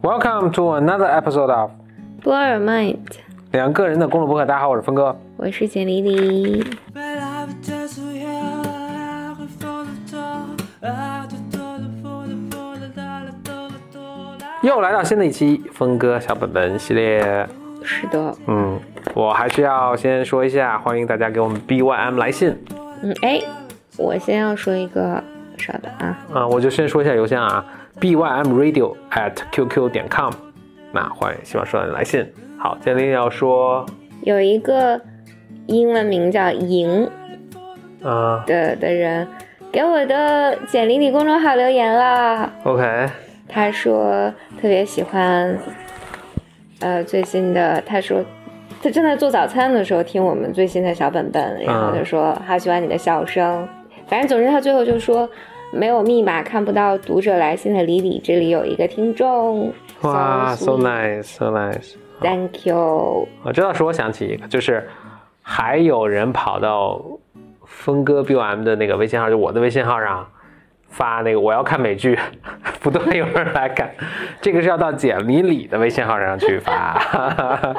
Welcome to another episode of Blow Your Mind，两个人的公路博客。大家好，我是峰哥。我是简丽丽。又来到新的一期峰哥小本本系列。是的，嗯，我还是要先说一下，欢迎大家给我们 BYM 来信。嗯，哎，我先要说一个，稍等啊。啊，我就先说一下邮箱啊，bymradio at qq 点 com。那欢迎，希望收到你来信。好，简丽要说有一个英文名叫莹啊的的人给我的简历里公众号留言了。，OK，他说特别喜欢，呃，最新的。他说他正在做早餐的时候听我们最新的小本本，然后就说好喜欢你的笑声。反正总之他最后就说没有密码看不到读者来信的李李，这里有一个听众。哇 sweet nice，so nice。Thank you。我，这倒是我想起一个，就是还有人跑到峰哥 BOM 的那个微信号，就我的微信号上发那个我要看美剧，不断有人来看，这个是要到简里里的微信号上去发。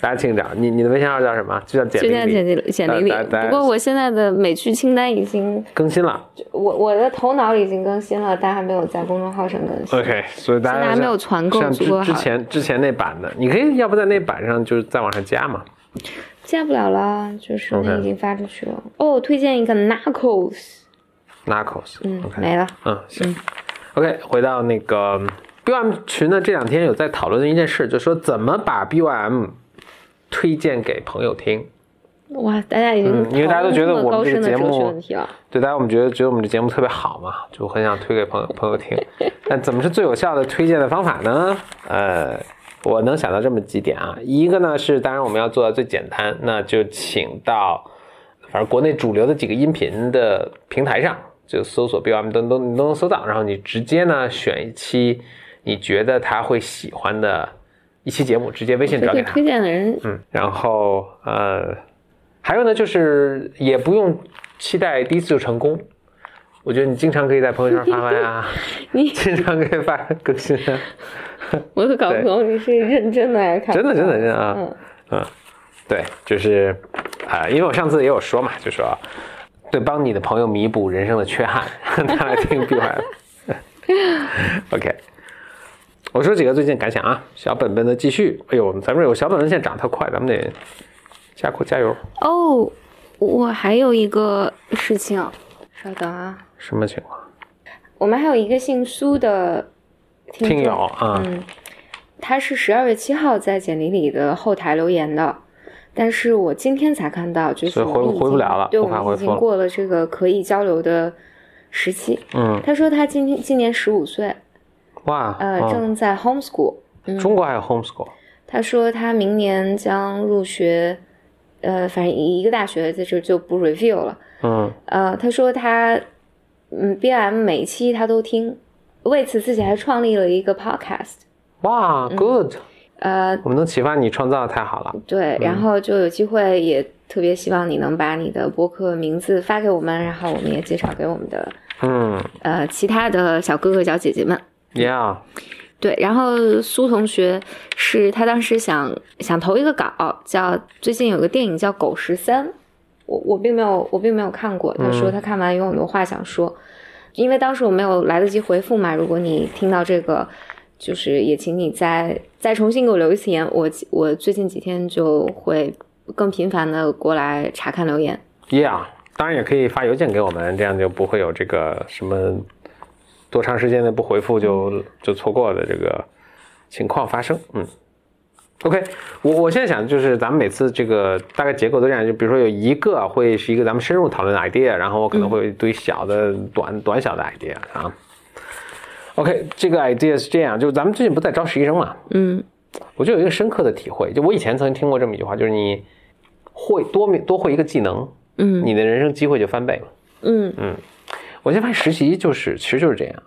大家请找你，你的微信号叫什么？就叫简就叫简简历里不过我现在的美剧清单已经，更新了我我的头脑里已经更新了，但还没有在公众号上更新。OK，所以大家现在还没有团购像之足够之前之前那版的，你可以要不在那版上就是再往上加嘛。加不了了，就是那已经发出去了。哦，推荐一个 Narcos，Narcos，嗯 OK 没了。嗯，行。OK，回到那个 BOM 群呢，这两天有在讨论的一件事，就是说怎么把 BOM 推荐给朋友听。哇，大家已经嗯因为大家都觉得我们这个节目。对，大家我们觉得觉得我们这节目特别好嘛，就很想推给朋友朋友听。但怎么是最有效的推荐的方法呢？呃，我能想到这么几点啊。一个呢是，当然我们要做到最简单，那就请到反正国内主流的几个音频的平台上，就搜索 BOM 都都你都能搜到，然后你直接呢选一期你觉得他会喜欢的一期节目，直接微信这个转给他。推荐的人，嗯，然后呃，还有呢，就是也不用期待第一次就成功。我觉得你经常可以在朋友圈发发呀，你经常可以发更新啊，我都搞不懂你是认真的还是真的真的真的啊，嗯，嗯，对，就是啊、因为我上次也有说嘛，就说对，帮你的朋友弥补人生的缺憾，他来听 B Y。OK，我说几个最近感想啊，小本本的继续。哎呦，咱们有小本本现在涨特快，咱们得加快加油。哦，我还有一个事情，稍等啊，什么情况？我们还有一个姓苏的听听友啊，嗯，他是十二月七号在简历里的后台留言的，但是我今天才看到，就是回我们已经回不了了对，我们已法回复了经过了这个可以交流的时期。嗯，他说他今天今年十五岁，哇，呃，哦正在 homeschool。中国还有 homeschool，他说他明年将入学，呃，反正一个大学在这就不 review 了。嗯，呃，他说他，嗯，BM 每一期他都听，为此自己还创立了一个 podcast。哇，good，呃，我们能启发你创造太好了。对，然后就有机会，也特别希望你能把你的博客名字发给我们，然后我们也介绍给我们的嗯。呃其他的小哥哥小姐姐们。，Yeah，对，然后苏同学是他当时想想投一个稿，叫最近有个电影叫《狗十三》，我我并没有我并没有看过，他说他看完有很多话想说，因为当时我没有来得及回复嘛，如果你听到这个，就是也请你再再重新给我留一次言，我我最近几天就会更频繁的过来查看留言。Yeah，当然也可以发邮件给我们，这样就不会有这个什么多长时间的不回复就就错过的这个情况发生。嗯，OK，我我现在想就是咱们每次这个大概结构都这样，就比如说有一个会是一个咱们深入讨论的 idea，然后我可能会有一堆小的、短短小的 idea 啊。OK，这个 idea 是这样，就咱们最近不在招实习生嘛，嗯我就有一个深刻的体会，就我以前曾经听过这么一句话，就是你会多多会一个技能，嗯你的人生机会就翻倍了。嗯嗯我现在发现实习就是其实就是这样。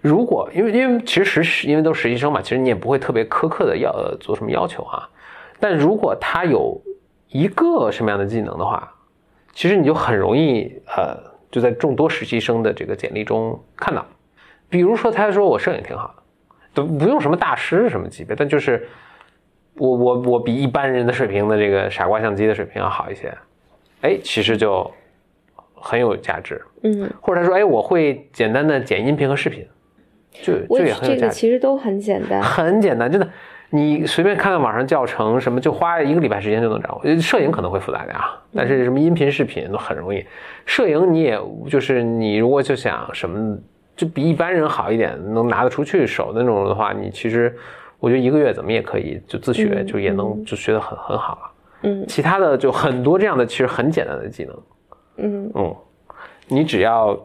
如果因为因为其实实习因为都是实习生嘛，其实你也不会特别苛刻的要呃做什么要求啊。但如果他有一个什么样的技能的话，其实你就很容易呃就在众多实习生的这个简历中看到。比如说他说我摄影挺好的，都不用什么大师什么级别，但就是我我我比一般人的水平的这个傻瓜相机的水平要好一些，哎，其实就很有价值。嗯，或者他说，哎，我会简单的剪音频和视频，就我这也很有这价值。个其实都很简单。很简单，真的，你随便看看网上教程，什么就花一个礼拜时间就能掌握。呃摄影可能会复杂点啊，但是什么音频、视频都很容易。摄影你也就是你如果就想什么，就比一般人好一点，能拿得出去手的那种的话，你其实我觉得一个月怎么也可以就自学，嗯就也能就学得很很好了。嗯。其他的就很多这样的其实很简单的技能，嗯。嗯，你只要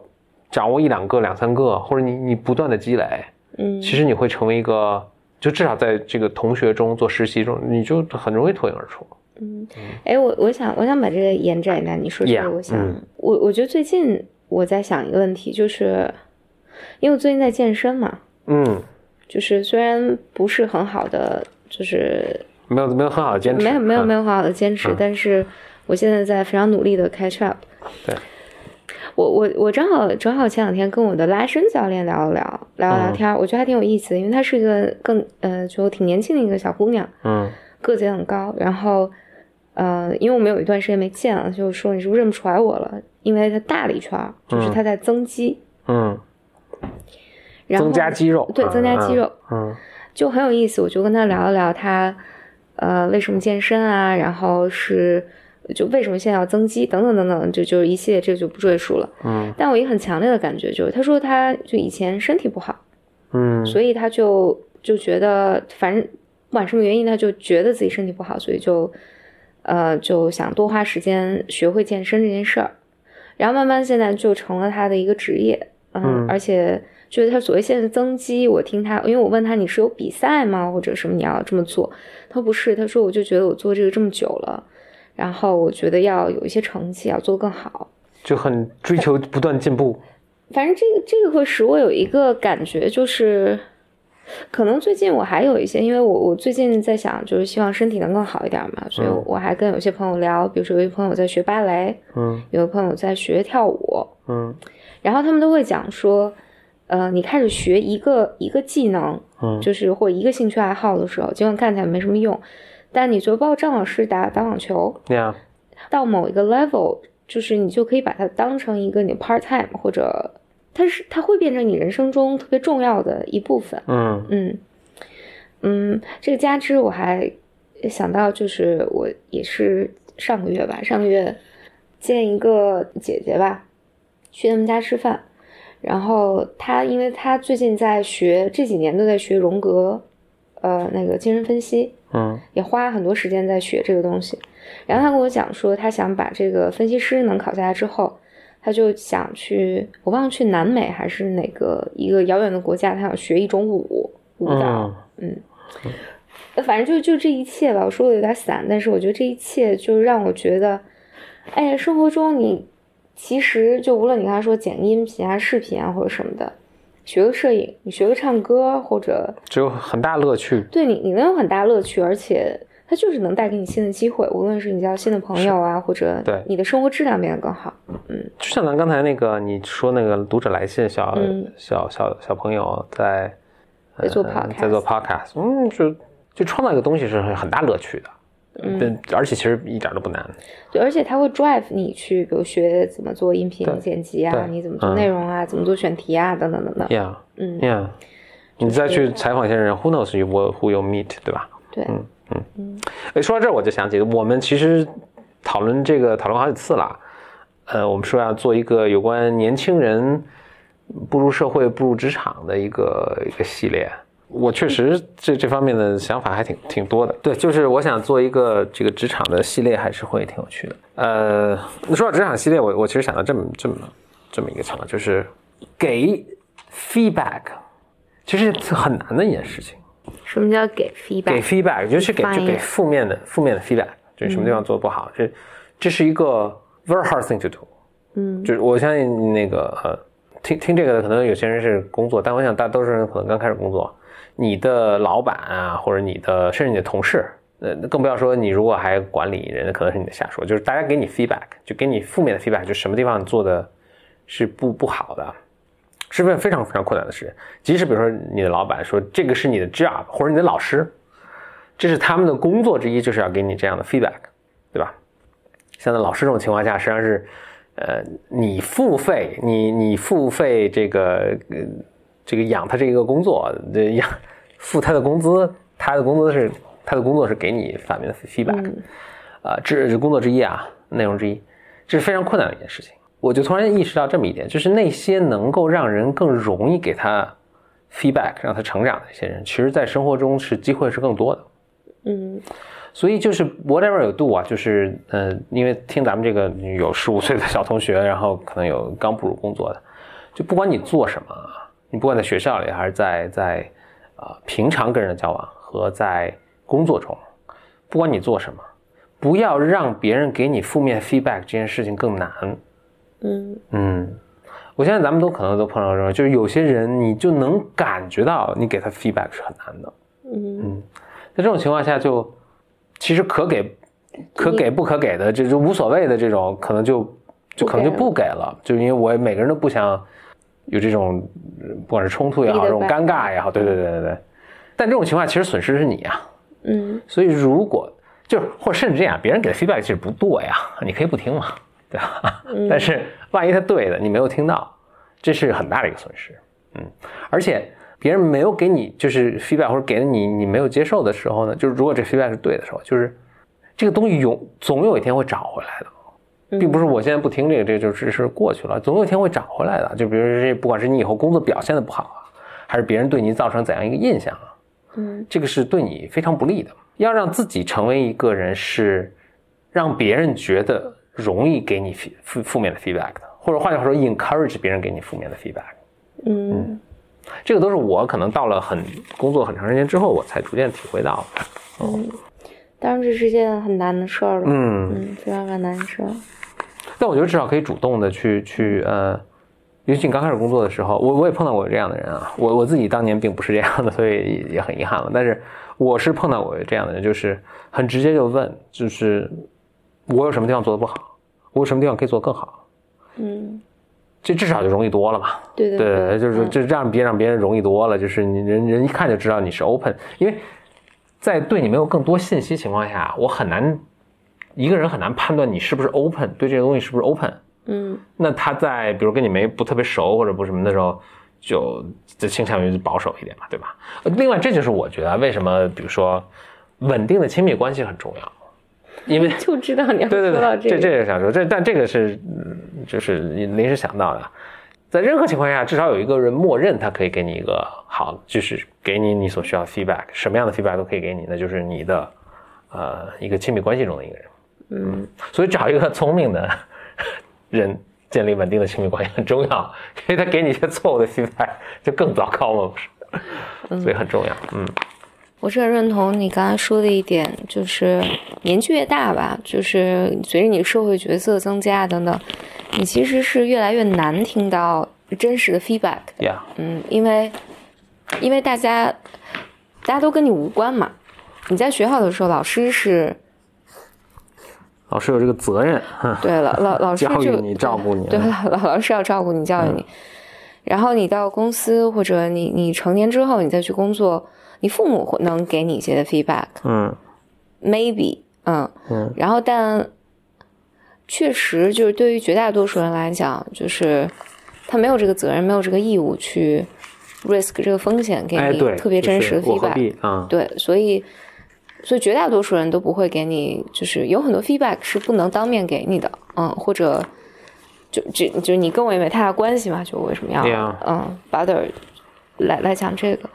掌握一两个、两三个，或者你你不断的积累，嗯，其实你会成为一个，就至少在这个同学中做实习中，你就很容易脱颖而出。嗯哎，我我想我想把这个延展一下，你说这 Yeah，个，我想、嗯。我我觉得最近我在想一个问题，就是因为我最近在健身嘛，嗯，就是虽然不是很好的，就是没有没有很好的坚持，没有没有没有，很好的坚持，嗯但是我现在在非常努力的 catch up。对，我我我正好正好前两天跟我的拉伸教练聊了聊聊了聊嗯。天，我觉得还挺有意思的，因为她是一个更呃就挺年轻的一个小姑娘，嗯。个子也很高，然后呃，因为我们有一段时间没见了，就说你是不是认不出来我了？因为她大了一圈，就是她在增肌，嗯，然后增加肌肉，对增加肌肉，嗯就很有意思。我就跟他聊了聊他呃为什么健身啊，然后是就为什么现在要增肌等等等等，就就是一系列这就不赘述了。嗯但我一个很强烈的感觉就是，他说他就以前身体不好，嗯所以他就就觉得反正不管什么原因，他就觉得自己身体不好，所以就呃就想多花时间学会健身这件事儿，然后慢慢现在就成了他的一个职业，嗯，嗯。而且就是他所谓现在增肌，我听他，因为我问他你是有比赛吗，或者什么你要这么做，他说不是，他说我就觉得我做这个这么久了，然后我觉得要有一些成绩，要做得更好。就很追求不断进步。反正这个这个会使我有一个感觉，就是可能最近我还有一些，因为我我最近在想，就是希望身体能更好一点嘛，所以嗯我还跟有些朋友聊，比如说有一朋友在学芭蕾，嗯。有的朋友在学跳舞，嗯然后他们都会讲说，呃，你开始学一个一个技能，嗯。就是或一个兴趣爱好的时候，尽管看起来没什么用，但你觉得包括张老师打打网球，呀，到某一个 level，就是你就可以把它当成一个你 part time，或者它是它会变成你人生中特别重要的一部分。嗯。嗯。嗯，这个加之我还想到，就是我也是上个月吧，上个月见一个姐姐吧，去他们家吃饭，然后他因为他最近在学，这几年都在学荣格，呃，那个精神分析，嗯也花很多时间在学这个东西。然后他跟我讲说，他想把这个分析师能考下来之后，他就想去，我忘了去南美还是哪个一个遥远的国家，他想学一种舞舞蹈。嗯呃反正就就这一切吧，我说的有点散，但是我觉得这一切就让我觉得，哎呀，生活中你其实就无论你刚才说剪个音频啊、视频啊或者什么的，学个摄影，你学个唱歌或者只有很大乐趣。对你，你能有很大乐趣，而且它就是能带给你新的机会，无论是你交新的朋友啊，或者对你的生活质量变得更好。嗯就像咱刚才那个你说那个读者来信小、嗯小小小朋友在在做呃 podcast 在做 podcast，嗯，就就创造一个东西是很很大乐趣的，嗯对，而且其实一点都不难。对，而且它会 drive 你去，比如学怎么做音频剪辑啊，你怎么做嗯内容啊，怎么做选题啊，等等等等。Yeah, 嗯，yeah，你再去采访一些人，Who knows you will who you meet，对吧？对，哎，说到这儿我就想起，我们其实讨论这个讨论好几次了。呃，我们说要做一个有关年轻人步入社会、步入职场的一个一个系列。我确实这这方面的想法还挺挺多的。对，就是我想做一个这个职场的系列，还是会挺有趣的。呃，说到职场系列，我我其实想到这么这么这么一个情况，就是给 feedback，其实是很难的一件事情。什么叫给给 feedback？给 feedback，尤其给就给负面的负面的 feedback，就是什么地方做的不好，这这是一个 very hard thing to do。嗯就是我相信那个呃，听听这个的可能有些人是工作，但我想大多数人可能刚开始工作，你的老板啊，或者你的甚至你的同事，呃，更不要说你如果还管理人，可能是你的下属，就是大家给你 feedback，就给你负面的 feedback，就什么地方做的是不不好的，是不是非常非常困难的事。即使比如说你的老板说这个是你的 job，或者你的老师，这是他们的工作之一，就是要给你这样的 feedback，对吧？像在老师这种情况下，实际上是，呃，你付费，你你付费这个呃这个养他这个工作，这养付他的工资，他的工资是他的工作是给你反面的 feedback，嗯啊，这是工作之一啊，内容之一，这是非常困难的一件事情。我就突然意识到这么一点，就是那些能够让人更容易给他 feedback，让他成长的一些人，其实在生活中是机会是更多的。嗯所以就是 whatever you do 啊，就是呃，因为听咱们这个有十五岁的小同学，然后可能有刚步入工作的，就不管你做什么啊，你不管在学校里还是在在啊、平常跟人的交往和在工作中，不管你做什么，不要让别人给你负面 feedback 这件事情更难。嗯嗯，我相信咱们都可能都碰到这种，就是有些人你就能感觉到你给他 feedback 是很难的。嗯在这种情况下就，其实可给、可给不可给的，这就无所谓的这种，可能就就可能就不给了，就因为我每个人都不想有这种，呃不管是冲突也好，这种尴尬也好，对对对对对。但这种情况其实损失的是你啊，嗯所以如果就是或者甚至这样，别人给的 feedback 其实不对呀，你可以不听嘛，对吧？嗯但是万一他对的，你没有听到，这是很大的一个损失。嗯，而且别人没有给你就是 feedback 或者给了你你没有接受的时候呢，就是如果这 feedback 是对的时候，就是这个东西永总有一天会找回来的。嗯并不是我现在不听这个，这个就只是过去了，总有一天会找回来的。就比如说这，不管是你以后工作表现的不好啊，还是别人对你造成怎样一个印象啊，嗯这个是对你非常不利的。要让自己成为一个人是让别人觉得容易给你负负负面的 feedback 的，或者换句话说，encourage 别人给你负面的 feedback。嗯这个都是我可能到了很工作很长时间之后，我才逐渐体会到的。嗯，当然这是件很难的事儿了。嗯，嗯，非常非常难的事儿。但我觉得至少可以主动的去去呃，尤其你刚开始工作的时候，我我也碰到过这样的人啊。我我自己当年并不是这样的，所以也很遗憾了。但是我是碰到过这样的人，就是很直接就问，就是我有什么地方做的不好，我有什么地方可以做得更好，嗯，这至少就容易多了嘛。对对对，就是嗯这让别让别人容易多了，就是你人人一看就知道你是 open，因为在对你没有更多信息情况下，我很难一个人很难判断你是不是 open，对这个东西是不是 open。嗯那他在比如跟你没不特别熟或者不什么的时候，就就倾向于保守一点嘛，对吧？呃另外，这就是我觉得为什么比如说稳定的亲密关系很重要，因为 就知道你要对对对，这说到个。这个想说，这但这个是嗯就是临时想到的，在任何情况下，至少有一个人默认他可以给你一个好，就是给你你所需要的 feedback，什么样的 feedback 都可以给你，那就是你的呃一个亲密关系中的一个人。嗯所以找一个聪明的 人建立稳定的亲密关系很重要，因为他给你一些错误的 feedback 就更糟糕嘛，不是？所以很重要。嗯我是很认同你刚才说的一点，就是年纪越大吧，就是随着你社会角色增加等等，你其实是越来越难听到真实的 feedback。，Yeah，嗯，因为因为大家大家都跟你无关嘛。你在学校的时候，老师是老师有这个责任，对了，老老师就 教育你照顾你对，老老老师要照顾你，教育你。然后你到公司或者你你成年之后，你再去工作，你父母会能给你一些 feedback。嗯 maybe，嗯嗯然后但确实就是对于绝大多数人来讲，就是他没有这个责任，没有这个义务去 risk 这个风险给哎，你，特别真实的 feedback。对，所以所以绝大多数人都不会给你，就是有很多 feedback 是不能当面给你的，嗯，或者就就就你跟我也没太大关系嘛，就为什么要嗯 bother 来来讲这个？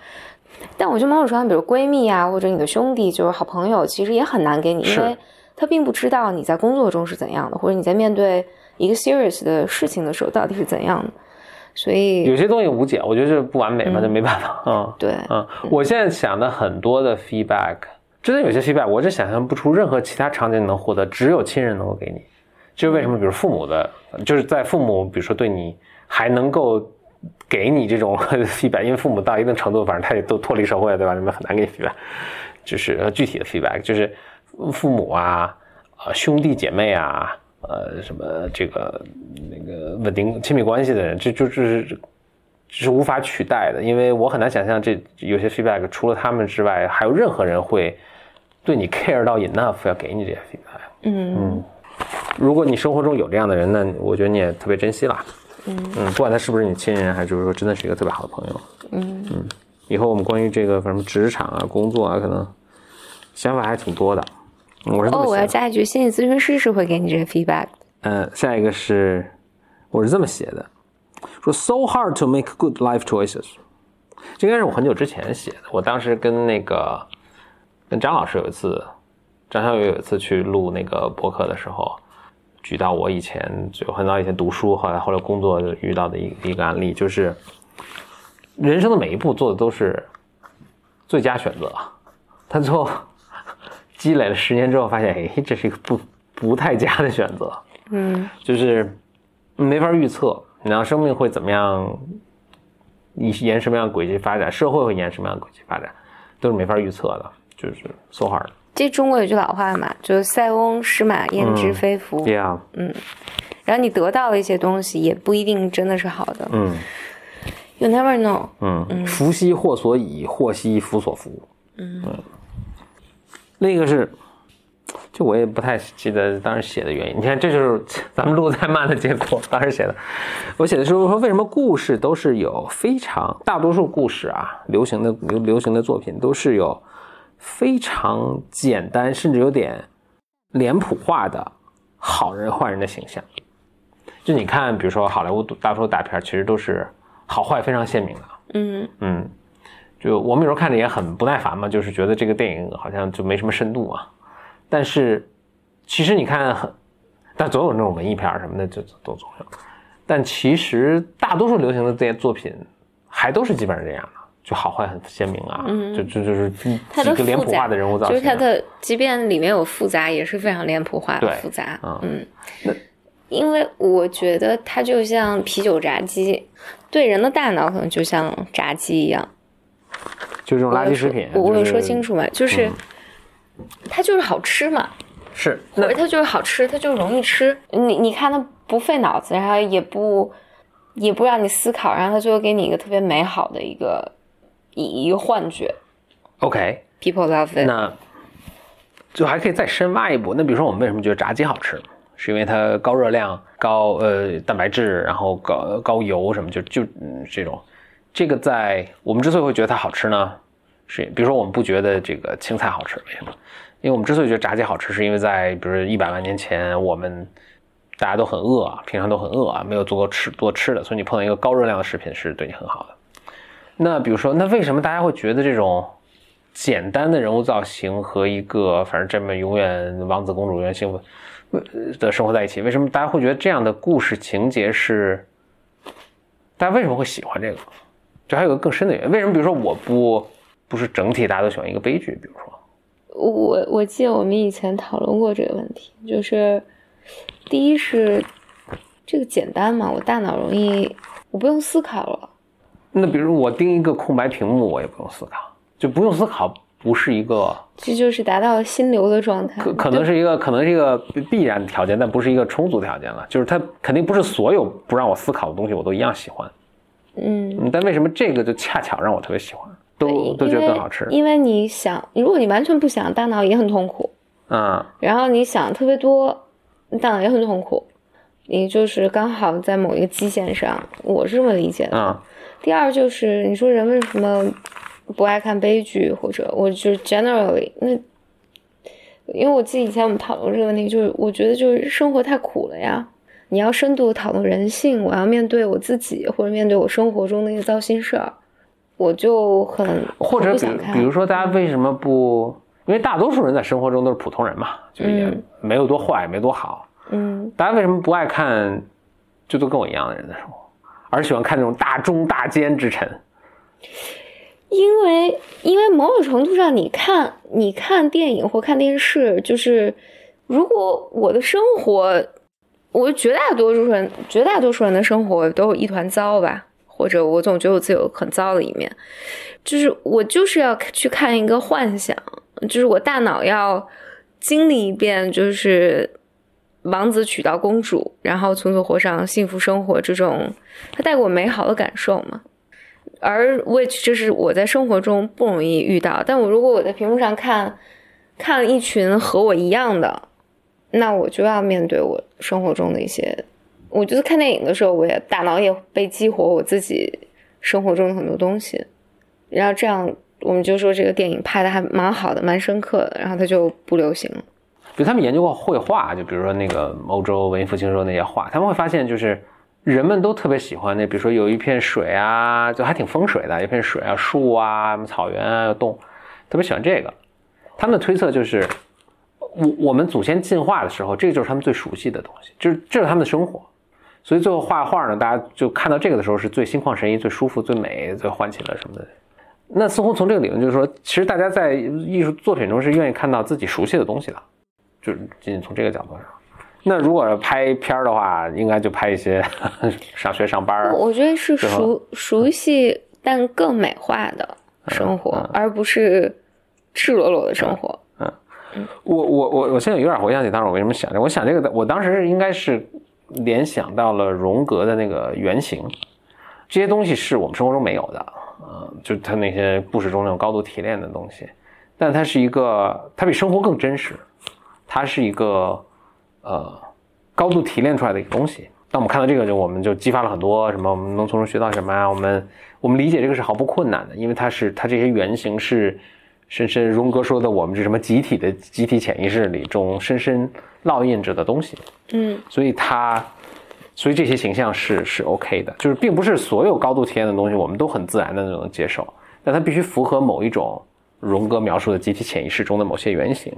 但我觉得某种程度上，比如闺蜜啊，或者你的兄弟，就是好朋友，其实也很难给你，因为他并不知道你在工作中是怎样的，或者你在面对一个 serious 的事情的时候到底是怎样的。所以有些东西无解，我觉得是不完美嘛，嗯这没办法嗯。对，嗯，我现在想的很多的 feedback，真的有些 feedback，我是想象不出任何其他场景能获得，只有亲人能够给你。这是为什么？比如父母的，就是在父母，比如说对你还能够给你这种 feedback，因为父母到一定程度，反正他也都脱离社会了，对吧？你们很难给你 feedback，就是具体的 feedback，就是父母啊，呃兄弟姐妹啊，呃什么这个那个稳定亲密关系的人，这就就是是无法取代的，因为我很难想象这有些 feedback 除了他们之外，还有任何人会对你 care 到 enough 要给你这些 feedback。嗯如果你生活中有这样的人，那我觉得你也特别珍惜啦。嗯不管他是不是你亲人，还是就是说真的是一个特别好的朋友。嗯嗯以后我们关于这个什么职场啊、工作啊，可能想法还挺多的。嗯我是哦，我要。加一句，心理咨询师是会给你这些 feedback。嗯，下一个是，我是这么写的，说 so hard to make good life choices，这应该是我很久之前写的。我当时跟那个跟张老师有一次，张小雨有一次去录那个博客的时候，举到我以前就很早以前读书，后来后来工作遇到的一一个案例，就是人生的每一步做的都是最佳选择，他最后 积累了十年之后，发现，哎，这是一个不不太佳的选择。嗯就是没法预测，然后生命会怎么样，你沿什么样的轨迹发展，社会会沿什么样的轨迹发展，都是没法预测的，就是 so hard。这中国有句老话嘛，就是塞翁失马焉知非福。Yeah，然后你得到了一些东西，也不一定真的是好的。嗯 You never know。嗯，嗯福兮祸所倚，祸兮福所伏。嗯另一个是，就我也不太记得当时写的原因。你看，这就是咱们录的太慢的结果。当时写的，我写的时候说，为什么故事都是有非常大多数故事啊，流行的流流行的作品都是有非常简单，甚至有点脸谱化的好人坏人的形象。就你看，比如说好莱坞大多数大片，其实都是好坏非常鲜明的。嗯嗯，就我们有时候看着也很不耐烦嘛，就是觉得这个电影好像就没什么深度啊。但是其实你看很，但总有那种文艺片什么的，就都总有。但其实大多数流行的这些作品，还都是基本上这样的，就好坏很鲜明啊，嗯就就就是几个脸谱化的人物造型啊、就是它的，即便里面有复杂，也是非常脸谱化复杂。嗯嗯，因为我觉得它就像啤酒炸鸡，对人的大脑可能就像炸鸡一样。就这种垃圾食品，我我有就是说清楚吗？就是、嗯它就是好吃嘛，是它就是好吃，它就容易吃。你你看它不费脑子，然后也不也不让你思考，然后它最后给你一个特别美好的一个一一个幻觉。OK。People love it。那就还可以再深挖一步。那比如说，我们为什么觉得炸鸡好吃？是因为它高热量、高呃蛋白质，然后高高油什么，就就嗯这种。这个在我们之所以会觉得它好吃呢，是比如说我们不觉得这个青菜好吃，为什么？因为我们之所以觉得炸鸡好吃，是因为在比如一百万年前，我们大家都很饿啊，平常都很饿啊，没有足够吃多吃的，所以你碰到一个高热量的食品是对你很好的。那比如说，那为什么大家会觉得这种简单的人物造型和一个反正这么永远王子公主永远幸福的生活在一起，为什么大家会觉得这样的故事情节是？大家为什么会喜欢这个？这还有个更深的原因。为什么？比如说，我不不是整体大家都喜欢一个悲剧，比如说，我我记得我们以前讨论过这个问题，就是第一是这个简单嘛，我大脑容易我不用思考了。那比如我盯一个空白屏幕，我也不用思考，就不用思考，不是一个这就是达到了心流的状态。可可能是一个可能是一个必然条件，但不是一个充足条件了。就是它肯定不是所有不让我思考的东西我都一样喜欢。嗯，嗯，但为什么这个就恰巧让我特别喜欢，都都觉得更好吃？因为你想，如果你完全不想，大脑也很痛苦。嗯然后你想特别多，你大脑也很痛苦。你就是刚好在某一个基线上，我是这么理解的。嗯第二就是你说人为什么不爱看悲剧，或者我就是 generally 那，因为我记得以前我们讨论这个问题，就是我觉得就是生活太苦了呀。你要深度讨论人性，我要面对我自己，或者面对我生活中的一些糟心事儿，我就很或者比如说，大家为什么不？因为大多数人在生活中都是普通人嘛，就也嗯没有多坏，没多好。嗯，大家为什么不爱看，就都跟我一样的人的生活，而喜欢看那种大忠大奸之臣？因为因为某种程度上，你看你看电影或看电视，就是如果我的生活，我绝大多数人绝大多数人的生活都有一团糟吧，或者我总觉得我自己有很糟的一面，就是我就是要去看一个幻想，就是我大脑要经历一遍，就是王子娶到公主，然后从此过上幸福生活这种，它带给我美好的感受嘛。而 which 这是我在生活中不容易遇到。但我如果我在屏幕上看，看了一群和我一样的，那我就要面对我生活中的一些。我觉得看电影的时候，我也大脑也被激活我自己生活中的很多东西，然后这样我们就说这个电影拍的还蛮好的，蛮深刻的，然后它就不流行了。比如他们研究过绘画，就比如说那个欧洲文艺复兴时候那些画，他们会发现就是人们都特别喜欢那，比如说有一片水啊，就还挺风水的，一片水啊，树啊，什么草原啊，有动，特别喜欢这个。他们的推测就是，我我们祖先进化的时候，这个就是他们最熟悉的东西，就是这是他们的生活。所以最后画画呢，大家就看到这个的时候是最心旷神怡、最舒服、最美、最唤起了什么的。那似乎从这个理论就是说，其实大家在艺术作品中是愿意看到自己熟悉的东西的。就仅仅从这个角度上。那如果拍片儿的话，应该就拍一些 上学上班儿。我觉得是熟熟悉但更美化的生活，嗯嗯而不是赤裸裸的生活。嗯我我我我现在有点回想起当时我为什么想这，我想这个的，我当时应该是联想到了荣格的那个原型，这些东西是我们生活中没有的，啊、就他那些故事中那种高度提炼的东西，但它是一个，它比生活更真实，它是一个呃高度提炼出来的一个东西。当我们看到这个，就我们就激发了很多什么，我们能从中学到什么啊？我们我们理解这个是毫不困难的，因为它是它这些原型是深深荣格说的我们这什么集体的集体潜意识里中深深烙印着的东西，嗯所以它所以这些形象是是 OK 的，就是并不是所有高度体验的东西我们都很自然的能接受，但它必须符合某一种荣格描述的集体潜意识中的某些原型，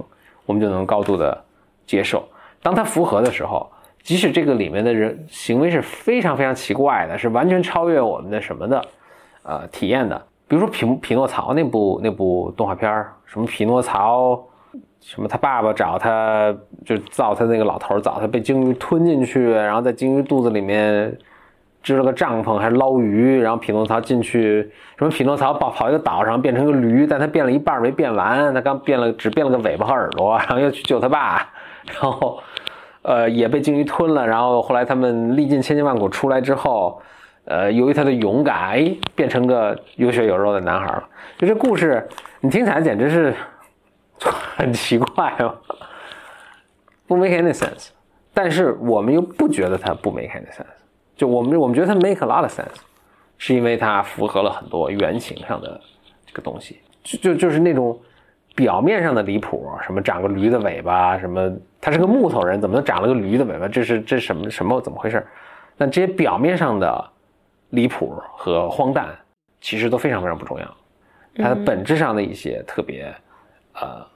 我们就能高度的接受。当它符合的时候，即使这个里面的人行为是非常非常奇怪的，是完全超越我们的什么的，呃，体验的。比如说匹匹诺曹那部那部动画片，什么匹诺曹，什么他爸爸找他，就造他那个老头儿找他被鲸鱼吞进去，然后在鲸鱼肚子里面支了个帐篷，还捞鱼，然后匹诺曹进去，什么匹诺曹跑跑一个岛上变成个驴，但他变了一半没变完，他刚变了只变了个尾巴和耳朵，然后又去救他爸，然后呃也被鲸鱼吞了，然后后来他们历尽千辛万苦出来之后。呃，由于他的勇敢，哎，变成个有血有肉的男孩了。就这故事，你听起来简直是 很奇怪哦，不 make any sense。但是我们又不觉得它不 make any sense，就我们我们觉得它 make a lot of sense，是因为它符合了很多原型上的这个东西，就就就是那种表面上的离谱，什么长个驴的尾巴，什么他是个木头人，怎么能长了个驴的尾巴？这是这什么什么怎么回事？但这些表面上的离谱和荒诞，其实都非常非常不重要。它的本质上的一些特别，呃，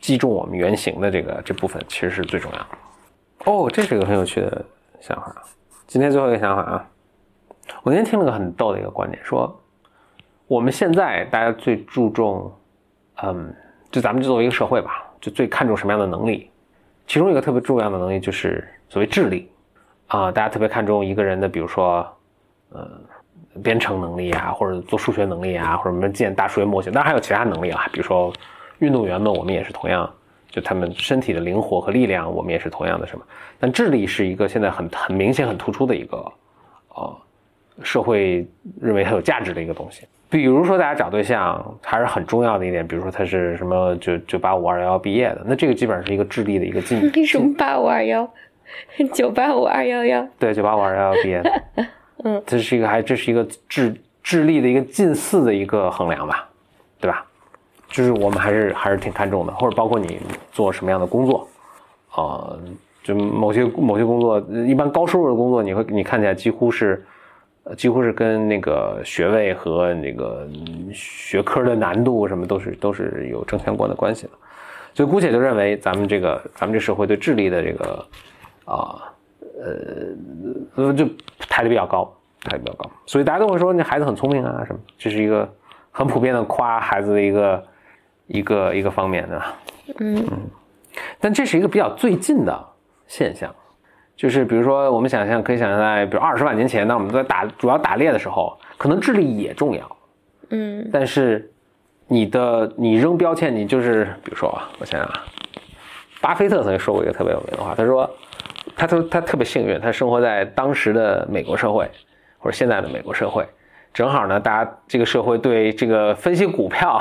击中我们原型的这个这部分，其实是最重要的。哦，这是一个很有趣的想法。今天最后一个想法啊，我今天听了个很逗的一个观点，说我们现在大家最注重，嗯，就咱们就作为一个社会吧，就最看重什么样的能力？其中一个特别重要的能力就是所谓智力啊、大家特别看重一个人的，比如说，呃，编程能力啊，或者做数学能力啊，或者什么建大数学模型，当然还有其他能力啊，比如说运动员们，我们也是同样，就他们身体的灵活和力量，我们也是同样的什么。但智力是一个现在很很明显、很突出的一个，呃，社会认为很有价值的一个东西。比如说，大家找对象还是很重要的一点，比如说他是什么九九八五二幺幺毕业的，那这个基本上是一个智力的一个进为 什么八五二幺？九八五二幺幺？对，九八五二幺幺毕业的，嗯，这是一个还这是一个智智力的一个近似的一个衡量吧，对吧？就是我们还是还是挺看重的，或者包括你做什么样的工作，呃，就某些某些工作，一般高收入的工作，你会你看起来几乎是，几乎是跟那个学位和那个学科的难度什么都是都是有正相关的关系的，所以姑且就认为咱们这个咱们这社会对智力的这个啊呃就抬得比较高，抬得比较高，所以大家都会说那孩子很聪明啊什么，这是一个很普遍的夸孩子的一个一个一个方面的。嗯。但这是一个比较最近的现象，就是比如说我们想象可以想象在比如二十万年前，当我们在打主要打猎的时候，可能智力也重要，嗯。但是你的你扔标签，你就是比如说啊，我想想啊，巴菲特曾经说过一个特别有名的话，他说他他他特别幸运，他生活在当时的美国社会或者现在的美国社会，正好呢，大家这个社会对这个分析股票，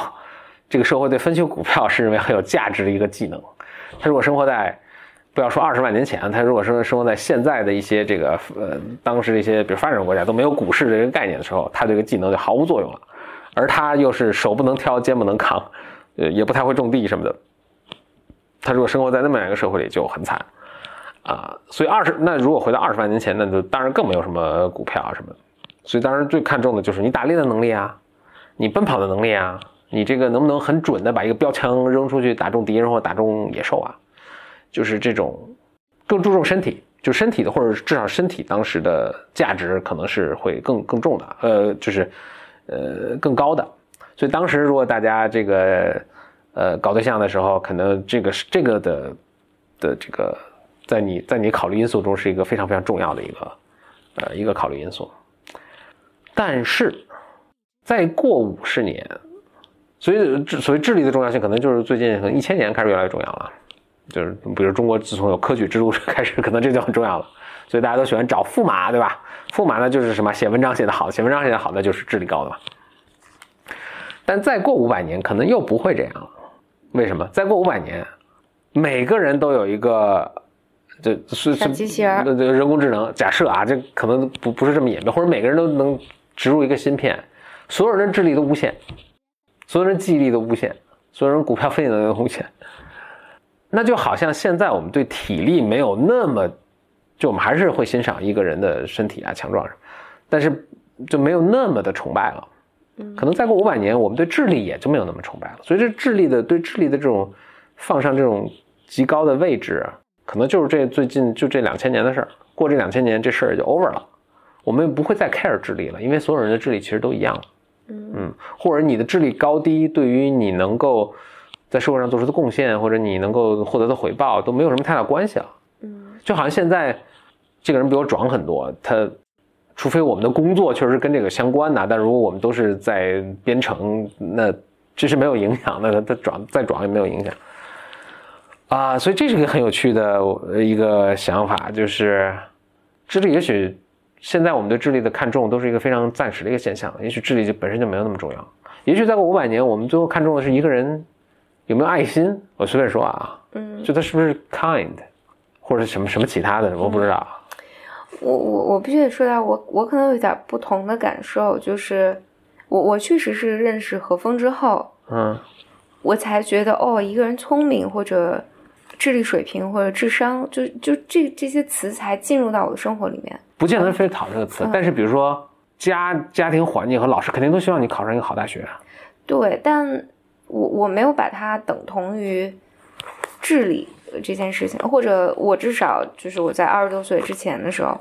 这个社会对分析股票是认为很有价值的一个技能。他如果生活在，不要说二十万年前，他如果说生活在现在的一些这个呃当时的一些比如发展中国家都没有股市这个概念的时候，他这个技能就毫无作用了。而他又是手不能挑，肩不能扛，呃，也不太会种地什么的。他如果生活在那么样一个社会里，就很惨啊。所以二十，那如果回到二十万年前，那就当然更没有什么股票啊什么的。所以当然最看重的就是你打猎的能力啊，你奔跑的能力啊，你这个能不能很准的把一个标枪扔出去打中敌人或打中野兽啊？就是这种更注重身体，就身体的或者至少身体当时的价值可能是会更更重的，呃，就是。呃，更高的，所以当时如果大家这个呃搞对象的时候，可能这个是这个的的这个，在你在你考虑因素中是一个非常非常重要的一个呃一个考虑因素。但是再过五十年，所以所谓智力的重要性，可能就是最近可能一千年开始越来越重要了。就是比如中国自从有科举制度 开始，可能这就很重要了。所以大家都喜欢找驸马，对吧？驸马呢，就是什么写文章写得好，写文章写得好那就是智力高的嘛。但再过五百年，可能又不会这样了。为什么？再过五百年，每个人都有一个，这是是机器人，人工智能。假设啊，这可能不不是这么演变，或者每个人都能植入一个芯片，所有人的智力都无限，所有人记忆力都无限，所有人股票 分析能力都无限。那就好像现在我们对体力没有那么。就我们还是会欣赏一个人的身体啊强壮，但是就没有那么的崇拜了。嗯，可能再过五百年，我们对智力也就没有那么崇拜了。所以这智力的对智力的这种放上这种极高的位置，可能就是这最近就这两千年的事儿。过这两千年，这事儿也就 over 了。我们不会再 care 智力了，因为所有人的智力其实都一样。嗯嗯，或者你的智力高低，对于你能够在社会上做出的贡献，或者你能够获得的回报，都没有什么太大关系了。嗯，就好像现在。这个人比我壮很多，他除非我们的工作确实跟这个相关的，但如果我们都是在编程，那这是没有影响的。他壮再壮也没有影响啊，所以这是一个很有趣的一个想法，就是智力也许现在我们对智力的看重都是一个非常暂时的一个现象，也许智力就本身就没有那么重要。也许再过五百年，我们最后看重的是一个人有没有爱心。我随便说啊，嗯，就他是不是 kind，或者什么什么其他的，我不知道。我我我必须得说一下，我我可能有点不同的感受，就是我我确实是认识何峰之后，嗯，我才觉得哦，一个人聪明或者智力水平或者智商，就就这这些词才进入到我的生活里面。不见得非讨这个词，但是比如说家家庭环境和老师肯定都希望你考上一个好大学。对，但我我没有把它等同于智力。这件事情，或者我至少就是我在二十多岁之前的时候，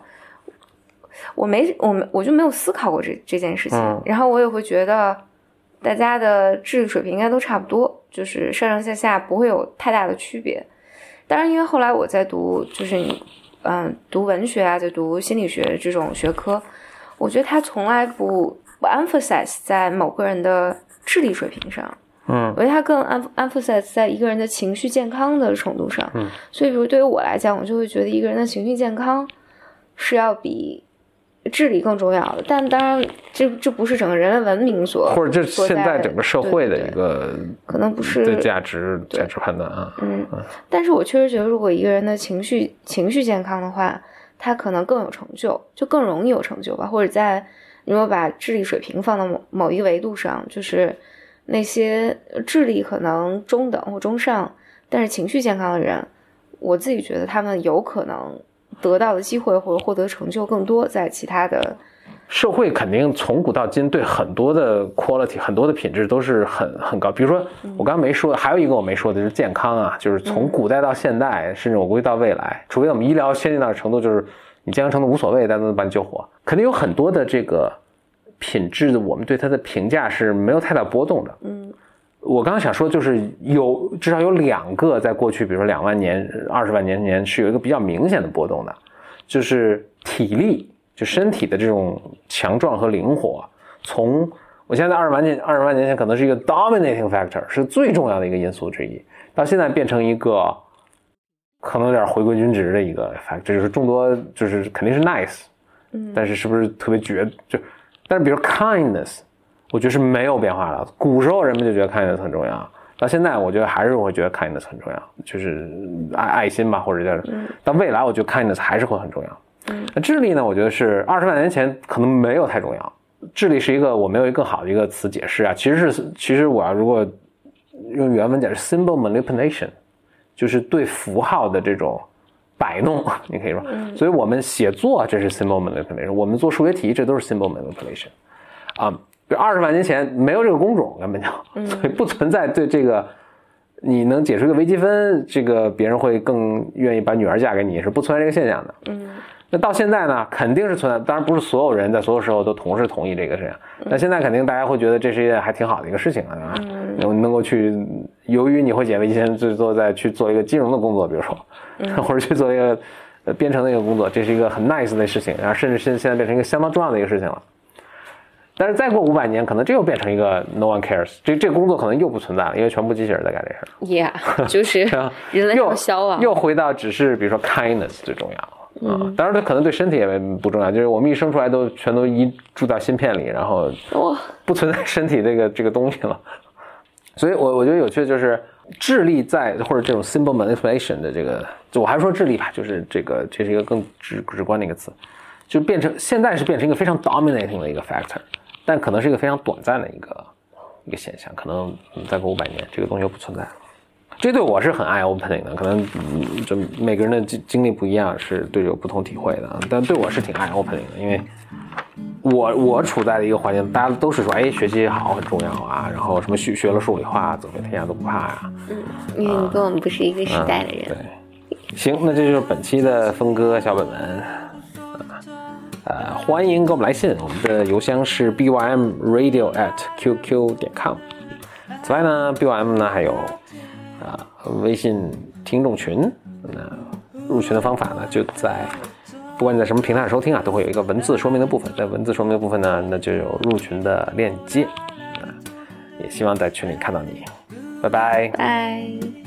我没我没我就没有思考过这这件事情。然后我也会觉得大家的智力水平应该都差不多，就是上上下下不会有太大的区别。当然，因为后来我在读就是你嗯读文学啊，在读心理学这种学科，我觉得他从来不不 emphasize 在某个人的智力水平上。嗯，我觉得他更 emphasize 在一个人的情绪健康的程度上。嗯，所以，比如对于我来讲，我就会觉得一个人的情绪健康是要比智力更重要的。但当然，这这不是整个人类文明所或者这现在整个社会的一个可能不是对价值价值判断啊。嗯，但是我确实觉得，如果一个人的情绪情绪健康的话，他可能更有成就，就更容易有成就吧。或者在如果把智力水平放到某某一个维度上，就是。那些智力可能中等或中上，但是情绪健康的人，我自己觉得他们有可能得到的机会或者获得成就更多。在其他的社会，肯定从古到今对很多的 quality 很多的品质都是很很高。比如说，我刚刚没说，还有一个我没说的就是健康啊，就是从古代到现代，甚至我估计到未来，除非我们医疗先进到程度，就是你健康程度无所谓，但能把你救活，肯定有很多的这个。品质的，我们对它的评价是没有太大波动的。嗯，我刚刚想说，就是有至少有两个，在过去，比如说两万年、二十万年前，是有一个比较明显的波动的，就是体力，就身体的这种强壮和灵活。从我现在二十万年、二十万年前可能是一个 dominating factor，是最重要的一个因素之一，到现在变成一个可能有点回归均值的一个 factor，就是众多，就是肯定是 nice，嗯，但是是不是特别绝就？但是比如 kindness，我觉得是没有变化的。古时候人们就觉得 kindness 很重要，到现在我觉得还是会觉得 kindness 很重要，就是爱爱心吧，或者叫。但未来我觉得 kindness 还是会很重要。那智力呢？我觉得是二十万年前可能没有太重要。智力是一个我没有一个更好的一个词解释啊，其实是其实我要如果用原文解释 symbol manipulation，就是对符号的这种摆弄，你可以说。所以我们写作这是 symbol manipulation，我们做数学题这都是 symbol manipulation。啊，比如二十万年前没有这个工种根本就，所以不存在对这个你能解出一个微积分，这个别人会更愿意把女儿嫁给你是不存在这个现象的。嗯。那到现在呢，肯定是存在。当然不是所有人在所有时候都同时同意这个事情。那现在肯定大家会觉得这是一件还挺好的一个事情啊，能能够去，由于你会解微积分，最多再去做一个金融的工作，比如说，或者去做一个编程的一个工作，这是一个很 nice 的事情。然后甚至现现在变成一个相当重要的一个事情了。但是再过五百年，可能这又变成一个 no one cares，这这工作可能又不存在了，因为全部机器人在干这事儿。Yeah，就是人类又消亡，又回到只是比如说 kindness 最重要。嗯，当然它可能对身体也不重要，就是我们一生出来都全都移住到芯片里，然后不存在身体这个这个东西了。所以，我我觉得有趣的就是智力在或者这种 symbol manipulation 的这个，就我还是说智力吧，就是这个这是一个更直直观的一个词，就变成现在是变成一个非常 dominating 的一个 factor，但可能是一个非常短暂的一个一个现象，可能再过五百年这个东西就不存在了。这对我是很爱 opening 的，可能就每个人的经经历不一样，是对有不同体会的。但对我是挺爱 opening 的，因为我我处在的一个环境，大家都是说，哎，学习好很重要啊，然后什么学学了数理化，走遍天下都不怕呀。嗯，因为你跟我们不是一个时代的人。对，行，那这就是本期的峰哥小本本。呃，欢迎给我们来信，我们的邮箱是 bymradio@qq 点 com。此外呢，bym 呢还有。啊，微信听众群，那入群的方法呢，就在不管你在什么平台上收听啊，都会有一个文字说明的部分，在文字说明的部分呢，那就有入群的链接。啊，也希望在群里看到你，拜拜。拜。